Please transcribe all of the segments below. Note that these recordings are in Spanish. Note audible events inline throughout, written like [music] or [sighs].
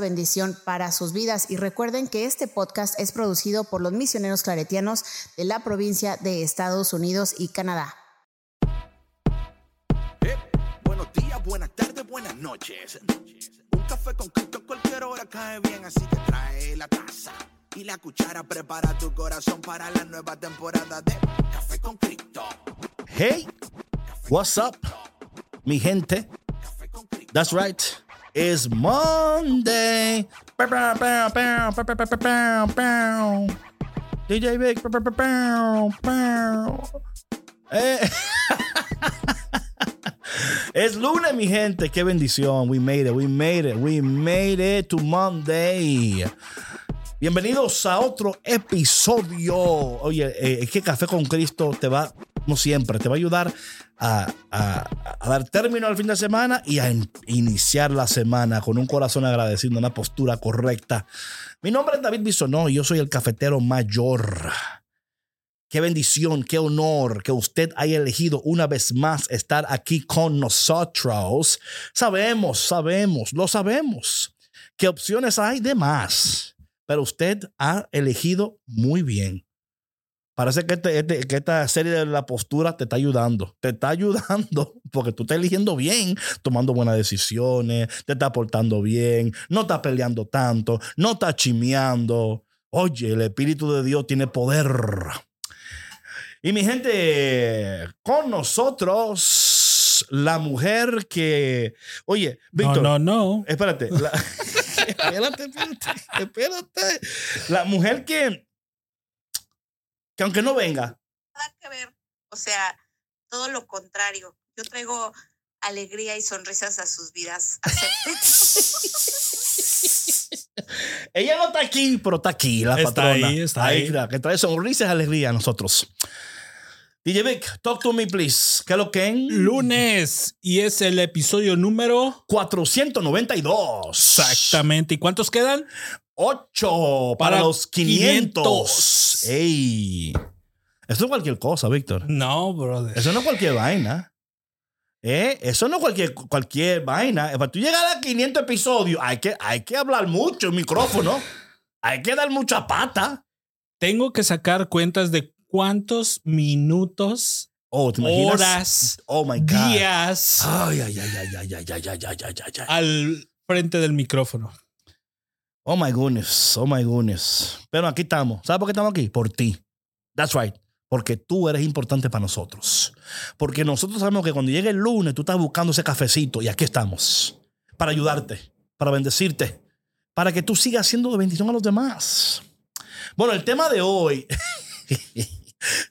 bendición para sus vidas. Y recuerden que este podcast es producido por los misioneros claretianos de la provincia de Estados Unidos y Canadá. Eh, buenos días, buenas tardes, buenas noches. Un café con Cristo a cualquier hora cae bien, así que trae la taza y la cuchara. Prepara tu corazón para la nueva temporada de Café con Cristo. Hey, what's up, mi gente? That's right. It's Monday. DJ Big. Eh. [laughs] Es lunes, mi gente. Qué bendición. We made it. We made it. We made it to Monday. Bienvenidos a otro episodio. Oye, eh, es que Café con Cristo te va como siempre, te va a ayudar a, dar término al fin de semana y a in- iniciar la semana con un corazón agradecido, una postura correcta. Mi nombre es David Bisonó y yo soy el cafetero mayor. Qué bendición, qué honor que usted haya elegido una vez más estar aquí con nosotros. Sabemos, sabemos, lo sabemos. ¿Qué opciones hay de más? Pero usted ha elegido muy bien. Parece que, este- este- que esta serie de la postura te está ayudando. Te está ayudando [laughs] porque tú estás eligiendo bien, tomando buenas decisiones, te está portando bien, no está peleando tanto, no está chimeando. Oye, el Espíritu de Dios tiene poder. Y mi gente, con nosotros, la mujer que. Oye, Víctor. No, no, no. Espérate. la- [laughs] espérate, espérate, espérate. La mujer que. Que aunque no venga. nada que ver. O sea, todo lo contrario. Yo traigo alegría y sonrisas a sus vidas. [laughs] Ella no está aquí, pero está aquí, la Está patrona. ahí, está ahí. claro, que trae sonrisas y alegría a nosotros. DJ Vic, talk to me, please. ¿Qué es lo que en? Lunes. Y es el episodio número. 492. Exactamente. ¿Y cuántos quedan? 8 para, Para los 500. 500. ¡Ey! Eso es cualquier cosa, Víctor. No, brother. Eso no es cualquier vaina. ¿Eh? Eso no es cualquier, cualquier vaina. Para tú llegar a 500 episodios, hay que, hay que hablar mucho en micrófono. Hay que dar mucha pata. Tengo que sacar cuentas de cuántos minutos, Oh, ¿te imaginas? horas, Oh, my God. días Ay, ay, ay, ay, ay, ay, ay, ay, ay, ay, ay, ay. al frente del micrófono. Oh, my goodness. Oh, my goodness. Pero aquí estamos. ¿Sabes por qué estamos aquí? Por ti. That's right. Porque tú eres importante para nosotros. Porque nosotros sabemos que cuando llegue el lunes tú estás buscando ese cafecito y aquí estamos. Para ayudarte, para bendecirte, para que tú sigas siendo de bendición a los demás. Bueno, el tema de hoy. [laughs]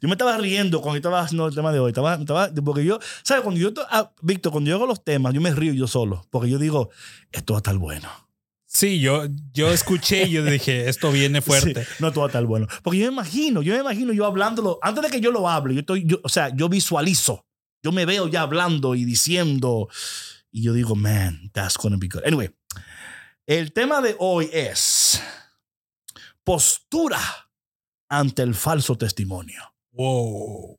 yo me estaba riendo cuando estaba haciendo el tema de hoy. Estaba, estaba- porque yo, ¿sabes? Cuando yo, ah, Víctor, cuando yo hago los temas, yo me río yo solo. Porque yo digo, esto va a estar bueno. Sí, yo, yo escuché y yo dije, [laughs] esto viene fuerte. Sí, no todo está bueno. Porque yo me imagino, yo me imagino yo hablándolo, antes de que yo lo hable, yo estoy, yo, o sea, yo visualizo, yo me veo ya hablando y diciendo, y yo digo, man, that's gonna be good. Anyway, el tema de hoy es postura ante el falso testimonio. Wow.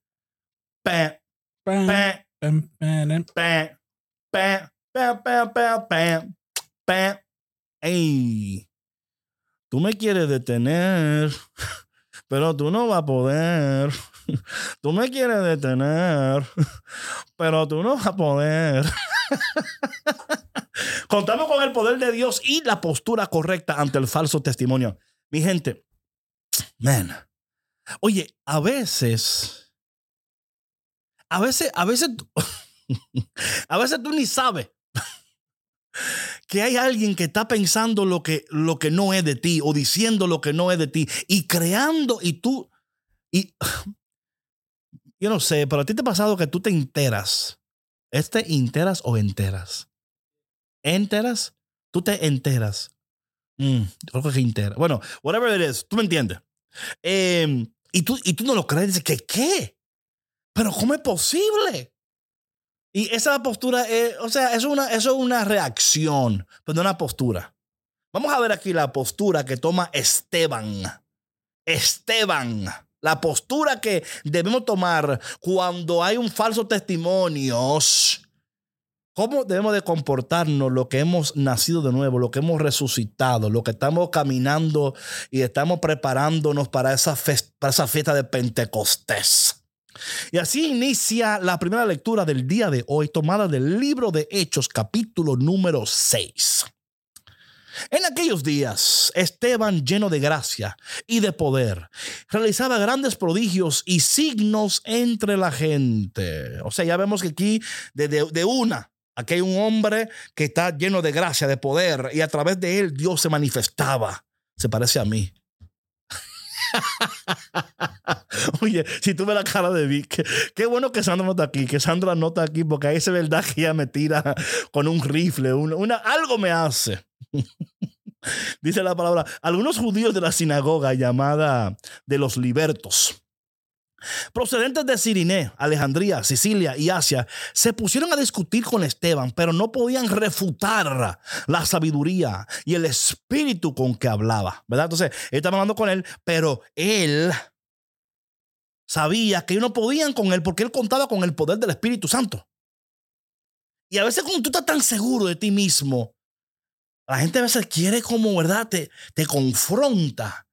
Ey, tú me quieres detener, [laughs] pero tú no vas a poder. [laughs] Tú me quieres detener, [laughs] pero tú no vas a poder. Contamos con el poder de Dios y la postura correcta ante el falso testimonio. Mi gente, man, oye, a veces, a veces, a veces, a veces tú ni sabes que hay alguien que está pensando lo que, lo que no es de ti o diciendo lo que no es de ti y creando y tú, y [sighs] yo no sé, pero a ti te ha pasado que tú te enteras. ¿Este enteras o enteras? ¿Enteras? Tú te enteras Mm, creo que es inter. Bueno, whatever it is, tú me entiendes. Em, y, tú, y tú no lo crees, que qué. Pero ¿cómo es posible? Y esa postura, es, o sea, es una, eso es una reacción, pero no una postura. Vamos a ver aquí la postura que toma Esteban. Esteban. La postura que debemos tomar cuando hay un falso testimonio ¿Cómo debemos de comportarnos lo que hemos nacido de nuevo, lo que hemos resucitado, lo que estamos caminando y estamos preparándonos para esa, para esa fiesta de Pentecostés? Y así inicia la primera lectura del día de hoy, tomada del libro de Hechos, capítulo número 6. En aquellos días, Esteban, lleno de gracia y de poder, realizaba grandes prodigios y signos entre la gente. O sea, ya vemos que aquí de, de una Aquí hay un hombre que está lleno de gracia, de poder, y a través de él Dios se manifestaba. Se parece a mí. [laughs] Oye, si tú ves la cara de Vic, qué, bueno que Sandra no está aquí, que Sandra no está aquí, porque ahí es verdad que ella me tira con un rifle, una, algo me hace. [laughs] Dice la palabra, algunos judíos de la sinagoga llamada de los libertos Procedentes de Siriné, Alejandría, Sicilia y Asia se pusieron a discutir con Esteban, pero no podían refutar la sabiduría y el espíritu con que hablaba, ¿verdad? Entonces, estaban hablando con él, pero él sabía que ellos no podían con él porque él contaba con el poder del Espíritu Santo. Y a veces cuando tú estás tan seguro de ti mismo, la gente a veces quiere como, ¿verdad? Te, te confronta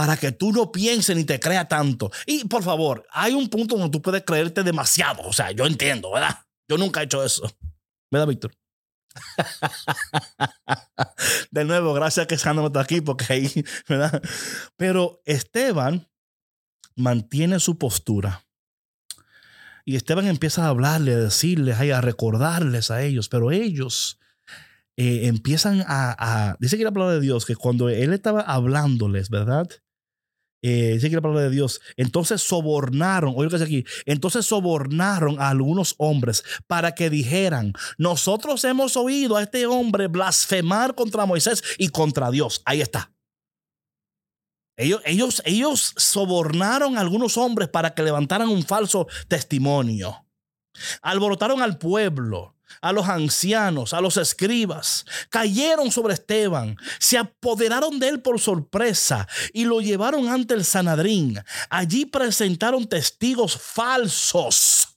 para que tú no pienses ni te creas tanto. Y por favor, hay un punto donde tú puedes creerte demasiado. O sea, yo entiendo, ¿verdad? Yo nunca he hecho eso. ¿Verdad, Víctor? [laughs] De nuevo, gracias que Sandro está aquí porque ahí, [laughs] ¿verdad? Pero Esteban mantiene su postura. Y Esteban empieza a hablarle, a decirles, a recordarles a ellos, pero ellos eh, empiezan a, Dice que la palabra de Dios que cuando él estaba hablándoles, ¿verdad? Eh, dice que la palabra de Dios. Entonces sobornaron, oye lo que dice aquí, entonces sobornaron a algunos hombres para que dijeran, nosotros hemos oído a este hombre blasfemar contra Moisés y contra Dios. Ahí está. Ellos, ellos, ellos sobornaron a algunos hombres para que levantaran un falso testimonio. Alborotaron al pueblo a los ancianos, a los escribas, cayeron sobre Esteban, se apoderaron de él por sorpresa y lo llevaron ante el Sanadrín. Allí presentaron testigos falsos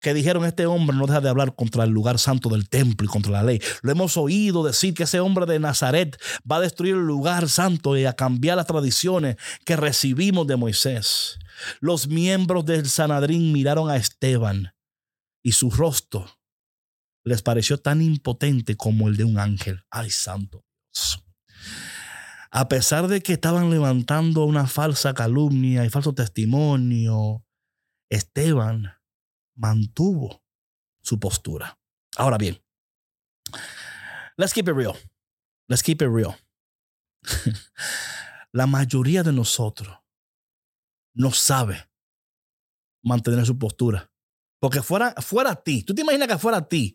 que dijeron este hombre no deja de hablar contra el lugar santo del templo y contra la ley. Lo hemos oído decir que ese hombre de Nazaret va a destruir el lugar santo y a cambiar las tradiciones que recibimos de Moisés. Los miembros del Sanadrín miraron a Esteban y su rostro les pareció tan impotente como el de un ángel. Ay, santo. A pesar de que estaban levantando una falsa calumnia y falso testimonio, Esteban mantuvo su postura. Ahora bien, let's keep it real. Let's keep it real. [laughs] La mayoría de nosotros no sabe mantener su postura. Porque fuera, fuera a ti, tú te imaginas que fuera a ti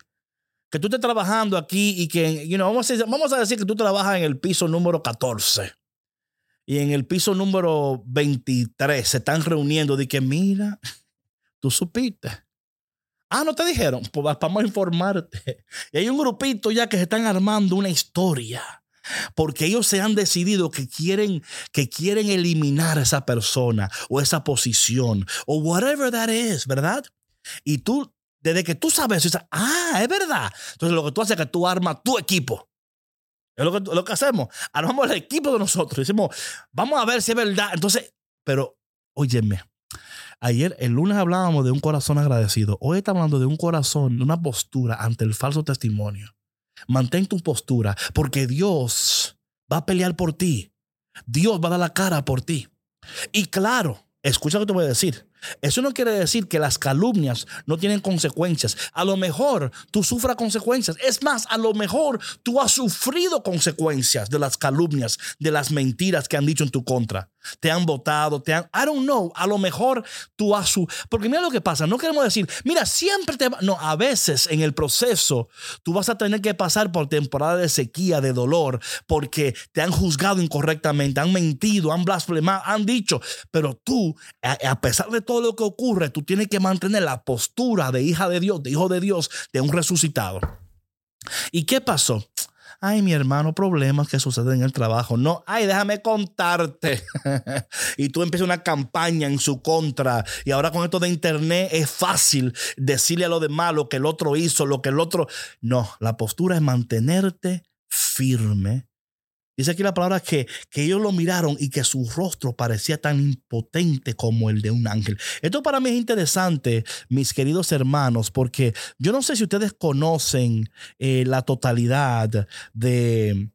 que tú estés trabajando aquí y que, you know, vamos, a, decir que tú trabajas en el piso número 14 y en el piso número 23 se están reuniendo de que, mira, [laughs] tú supiste. Ah, no te dijeron, pues vamos a informarte. Y hay un grupito ya que se están armando una historia. Porque ellos se han decidido que quieren, que quieren eliminar a esa persona o esa posición o whatever that is, ¿verdad? Y tú desde que tú sabes, dices, ah, es verdad. Entonces lo que tú haces es que tú armas tu equipo. Es lo que, hacemos. Armamos el equipo de nosotros. Decimos, vamos a ver si es verdad. Entonces, pero, óyeme, ayer, el lunes hablábamos de un corazón agradecido. Hoy estamos hablando de un corazón, de una postura ante el falso testimonio. Mantén tu postura, porque Dios va a pelear por ti. Dios va a dar la cara por ti. Y claro, escucha lo que te voy a decir. Eso no quiere decir que las calumnias no tienen consecuencias. A lo mejor tú sufras consecuencias. Es más, a lo mejor tú has sufrido consecuencias de las calumnias, de las mentiras que han dicho en tu contra. Te han votado, te han... I don't know. A lo mejor tú has... Su... Porque mira lo que pasa. No queremos decir, mira, siempre te... No, a veces en el proceso tú vas a tener que pasar por temporada de sequía, de dolor, porque te han juzgado incorrectamente, han mentido, han blasfemado, han dicho. Pero tú, a pesar de todo, todo lo que ocurre, tú tienes que mantener la postura de hija de Dios, de hijo de Dios, de un resucitado. ¿Y qué pasó? Ay, mi hermano, problemas que suceden en el trabajo. No, ay, déjame contarte. [laughs] y tú empiezas una campaña en su contra. Y ahora con esto de internet es fácil decirle a lo demás lo que el otro hizo, lo que el otro. No, la postura es mantenerte firme Dice aquí la palabra que, que ellos lo miraron y que su rostro parecía tan impotente como el de un ángel. Esto para mí es interesante, mis queridos hermanos, porque yo no sé si ustedes conocen eh, la totalidad de,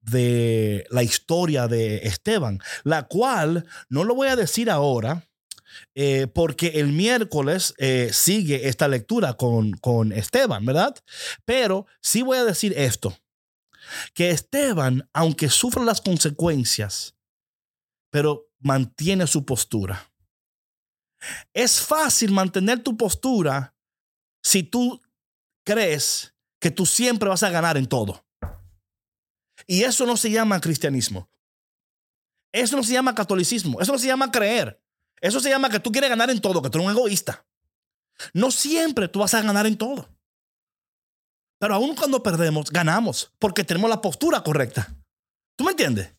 de la historia de Esteban, la cual no lo voy a decir ahora, eh, porque el miércoles eh, sigue esta lectura con, con Esteban, ¿verdad? Pero sí voy a decir esto que Esteban, aunque sufre las consecuencias, pero mantiene su postura. Es fácil mantener tu postura si tú crees que tú siempre vas a ganar en todo. Y eso no se llama cristianismo. Eso no se llama catolicismo. Eso no se llama creer. Eso se llama que tú quieres ganar en todo, que tú eres un egoísta. No siempre tú vas a ganar en todo. Pero aún cuando perdemos, ganamos porque tenemos la postura correcta. ¿Tú me entiendes?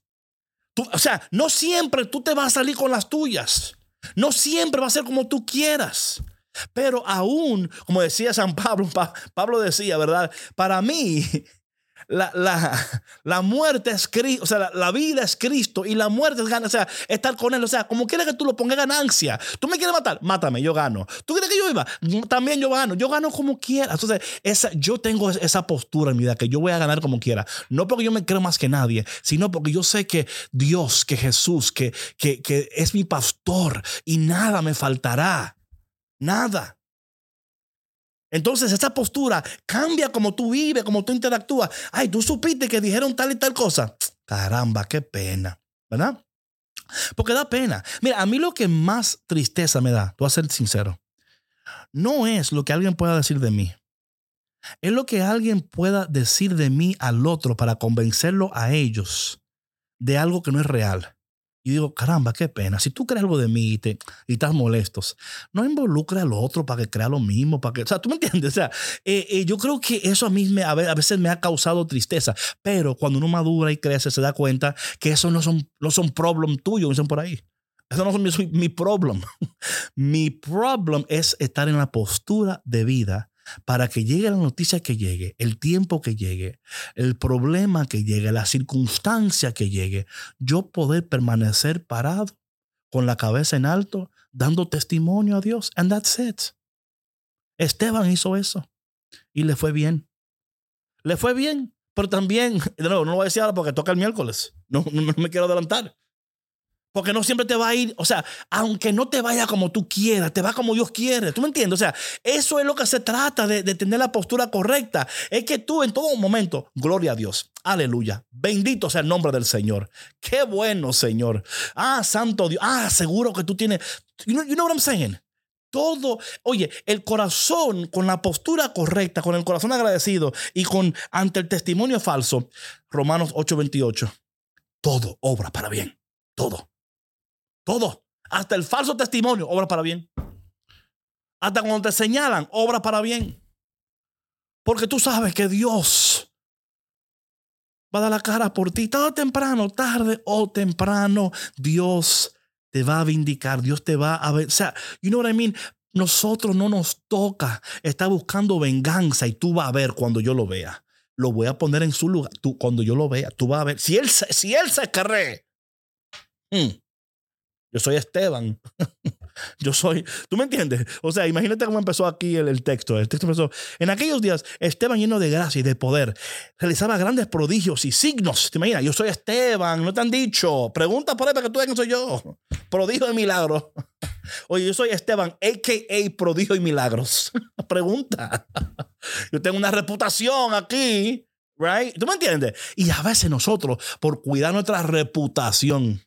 o sea, no siempre tú te vas a salir con las tuyas. No siempre va a ser como tú quieras. Pero aún, como decía San Pablo, [laughs] Pablo decía, ¿verdad? Para mí, la, la, la, muerte es Cristo, o sea, la, vida es Cristo y la muerte es ganancia, o sea, estar con Él, o sea, como quieres que tú lo pongas ganancia. Tú me quieres matar, mátame, yo gano. Tú quieres que yo iba, también yo gano, yo gano como quiera. Entonces, esa, yo tengo esa postura en mi vida, que yo voy a ganar como quiera. No porque yo me creo más que nadie, sino porque yo sé que Dios, que Jesús, que, que, que es mi pastor y nada me faltará. Nada. Entonces esa postura cambia como tú vives, como tú interactúas. Ay, tú supiste que dijeron tal y tal cosa. Caramba, qué pena, ¿verdad? Porque da pena. Mira, a mí lo que más tristeza me da, tú a ser sincero, no es lo que alguien pueda decir de mí. Es lo que alguien pueda decir de mí al otro para convencerlo a ellos de algo que no es real. Y digo, caramba, qué pena. Si tú crees algo de mí y, te, y estás molestos, no involucre al otro para que crea lo mismo. Para que, o sea, tú me entiendes. O sea, eh, eh, yo creo que eso a mí me, a veces me ha causado tristeza. Pero cuando uno madura y crece, se da cuenta que eso no son, no son problem tuyos, dicen por ahí. Eso no es mi, mi problem. [laughs] mi problem es estar en la postura de vida para que llegue la noticia que llegue, el tiempo que llegue, el problema que llegue, la circunstancia que llegue, yo poder permanecer parado con la cabeza en alto, dando testimonio a Dios. And that's it. Esteban hizo eso y le fue bien. Le fue bien, pero también, no, no lo voy a decir ahora porque toca el miércoles. no, no me quiero adelantar. Porque no siempre te va a ir, o sea, aunque no te vaya como tú quieras, te va como Dios quiere. ¿Tú me entiendes? O sea, eso es lo que se trata de, tener la postura correcta. Es que tú en todo momento, gloria a Dios, aleluya, bendito sea el nombre del Señor. Qué bueno, Señor. Ah, santo Dios. Ah, seguro que tú tienes, you know, you know what I'm saying? Todo, oye, el corazón con la postura correcta, con el corazón agradecido y con ante el testimonio falso, Romanos 8:28, todo obra para bien, todo. Todo. Hasta el falso testimonio, obra para bien. Hasta cuando te señalan, obra para bien. Porque tú sabes que Dios va a dar la cara por ti. Tarde temprano, tarde o temprano, Dios te va a vindicar. Dios te va a ver. O sea, you know what I mean? Nosotros no nos toca estar buscando venganza y tú vas a ver cuando yo lo vea. Lo voy a poner en su lugar. Tú, cuando yo lo vea, tú vas a ver. Si él, si él se cree, hmm, yo soy Esteban. [laughs] Yo soy, ¿tú me entiendes? O sea, imagínate cómo empezó aquí el, texto. El texto empezó, en aquellos días Esteban lleno de gracia y de poder, realizaba grandes prodigios y signos. ¿Te imaginas? Yo soy Esteban, no te han dicho. Pregunta por ahí para que tú veas quién soy yo. [laughs] Prodigio de milagros. [laughs] Oye, yo soy Esteban, a.k.a. prodigio y milagros. Pregunta. Yo tengo una reputación aquí Right? ¿Tú me entiendes? Y a veces nosotros, por cuidar nuestra reputación,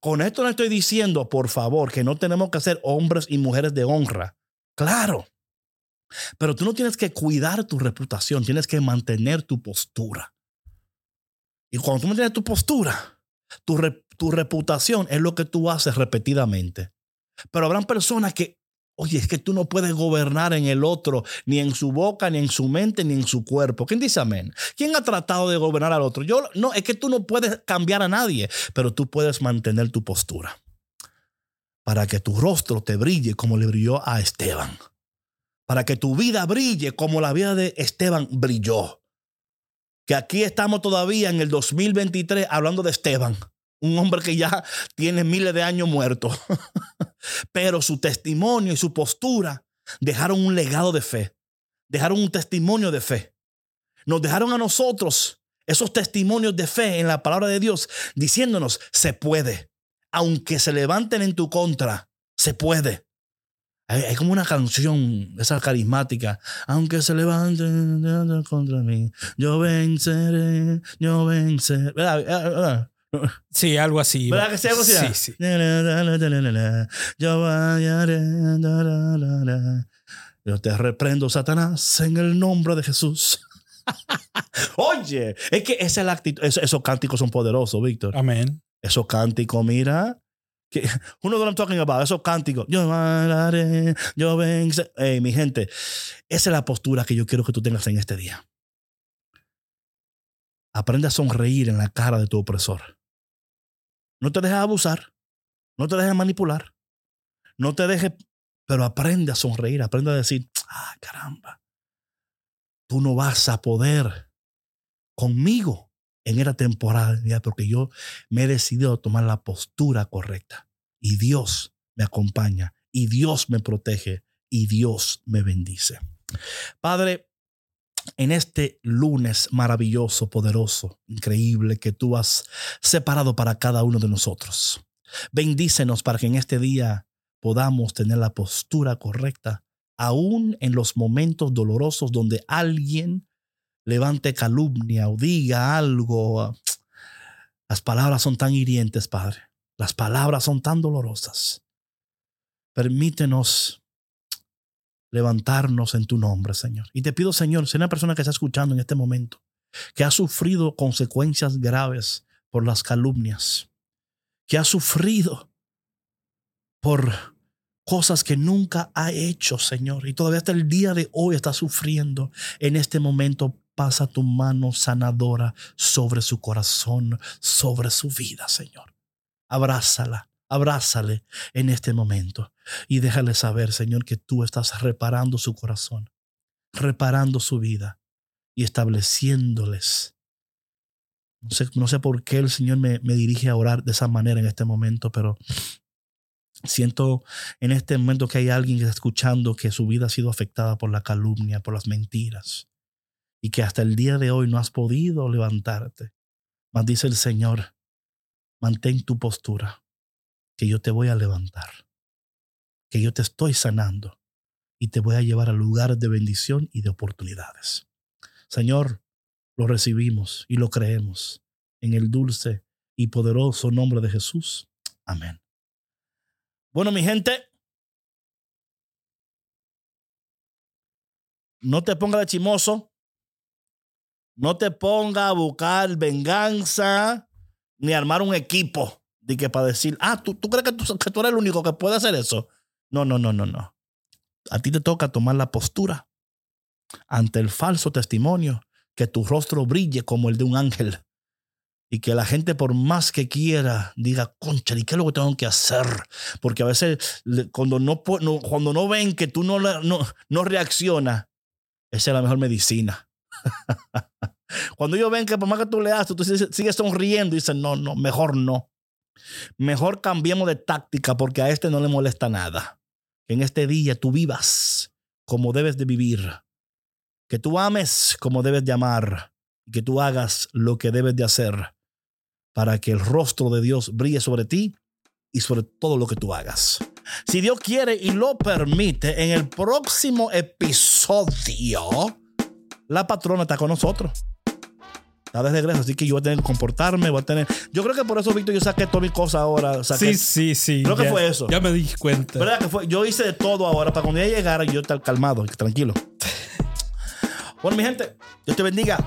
con esto no estoy diciendo, por favor, que no tenemos que ser hombres y mujeres de honra. Claro. Pero tú no tienes que cuidar tu reputación, tienes que mantener tu postura. Y cuando tú mantienes tu postura, tu, tu reputación es lo que tú haces repetidamente. Pero habrán personas que Oye, es que tú no puedes gobernar en el otro, ni en su boca, ni en su mente, ni en su cuerpo. ¿Quién dice amén? ¿Quién ha tratado de gobernar al otro? Yo no, es que tú no puedes cambiar a nadie, pero tú puedes mantener tu postura para que tu rostro te brille como le brilló a Esteban. Para que tu vida brille como la vida de Esteban brilló. Que aquí estamos todavía en el 2023 hablando de Esteban un hombre que ya tiene miles de años muerto. [laughs] Pero su testimonio y su postura dejaron un legado de fe, dejaron un testimonio de fe. Nos dejaron a nosotros esos testimonios de fe en la palabra de Dios, diciéndonos, se puede, aunque se levanten en tu contra, se puede. Hay, como una canción, esa carismática, aunque se levanten contra mí, yo venceré, yo venceré. Sí, algo así. ¿Verdad que sea algo así? Sí, sí. Yo te reprendo, Satanás, en el nombre de Jesús. [laughs] Oye, es que esa es la actitud. Esos, cánticos son poderosos, Víctor. Amén. Esos cánticos, mira. Que, [laughs] uno de los talking about, esos cánticos. Yo bailaré, yo venceré. Hey, mi gente, esa es la postura que yo quiero que tú tengas en este día. Aprende a sonreír en la cara de tu opresor. No te dejes abusar. No te dejes manipular. No te dejes, pero aprende a sonreír. Aprende a decir, ah, caramba. Tú no vas a poder conmigo en esta temporada, porque yo me he decidido tomar la postura correcta. Y Dios me acompaña. Y Dios me protege. Y Dios me bendice. Padre, en este lunes maravilloso, poderoso, increíble que tú has separado para cada uno de nosotros. Bendícenos para que en este día podamos tener la postura correcta, aún en los momentos dolorosos donde alguien levante calumnia o diga algo. Las palabras son tan hirientes, Padre. Las palabras son tan dolorosas. Permítenos levantarnos en tu nombre, Señor. Y te pido, Señor, si una persona que está escuchando en este momento, que ha sufrido consecuencias graves por las calumnias, que ha sufrido por cosas que nunca ha hecho, Señor, y todavía hasta el día de hoy está sufriendo, en este momento pasa tu mano sanadora sobre su corazón, sobre su vida, Señor. Abrázala, abrázale en este momento y déjale saber, Señor, que tú estás reparando su corazón, reparando su vida y estableciéndoles. No sé, no sé por qué el Señor me, me dirige a orar de esa manera en este momento, pero siento en este momento que hay alguien que está escuchando que su vida ha sido afectada por la calumnia, por las mentiras, y que hasta el día de hoy no has podido levantarte. Mas dice el Señor, mantén tu postura, que yo te voy a levantar que yo te estoy sanando y te voy a llevar a lugares de bendición y de oportunidades. Señor, lo recibimos y lo creemos en el dulce y poderoso nombre de Jesús. Amén. Bueno, mi gente, no te ponga de chimoso, no te ponga a buscar venganza ni armar un equipo de que para decir, ah, ¿tú, crees que tú, que tú eres el único que puede hacer eso? No, no, no, no, no. A ti te toca tomar la postura ante el falso testimonio, que tu rostro brille como el de un ángel. Y que la gente, por más que quiera, diga, concha, ¿y qué es lo que tengo que hacer? Porque a veces, cuando no, cuando no ven que tú no, no, no reaccionas, esa es la mejor medicina. [laughs] cuando ellos ven que por más que tú le haces, tú sigues sonriendo y dicen, no, no, mejor no. Mejor cambiemos de táctica porque a este no le molesta nada. Que en este día tú vivas como debes de vivir. Que tú ames como debes de amar. Que tú hagas lo que debes de hacer para que el rostro de Dios brille sobre ti y sobre todo lo que tú hagas. Si Dios quiere y lo permite, en el próximo episodio, la patrona está con nosotros. Está de regreso, así que yo voy a tener que comportarme, voy a tener... Yo creo que por eso, Víctor, yo saqué todas mis cosas ahora. saqué- Sí, sí, sí. Creo que ya- fue eso. Ya me di cuenta. ¿Verdad que fue? Yo hice de todo ahora para cuando ella llegara yo estar calmado, tranquilo. Bueno, mi gente, Dios te bendiga.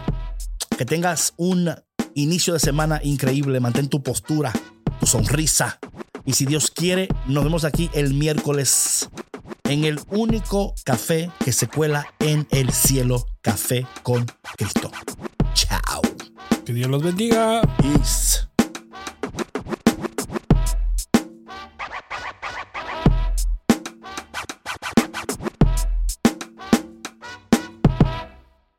Que tengas un inicio de semana increíble. Mantén tu postura, tu sonrisa. Y si Dios quiere, nos vemos aquí el miércoles en el único café que se cuela en el cielo, Café con Cristo. Que Dios los bendiga. Peace.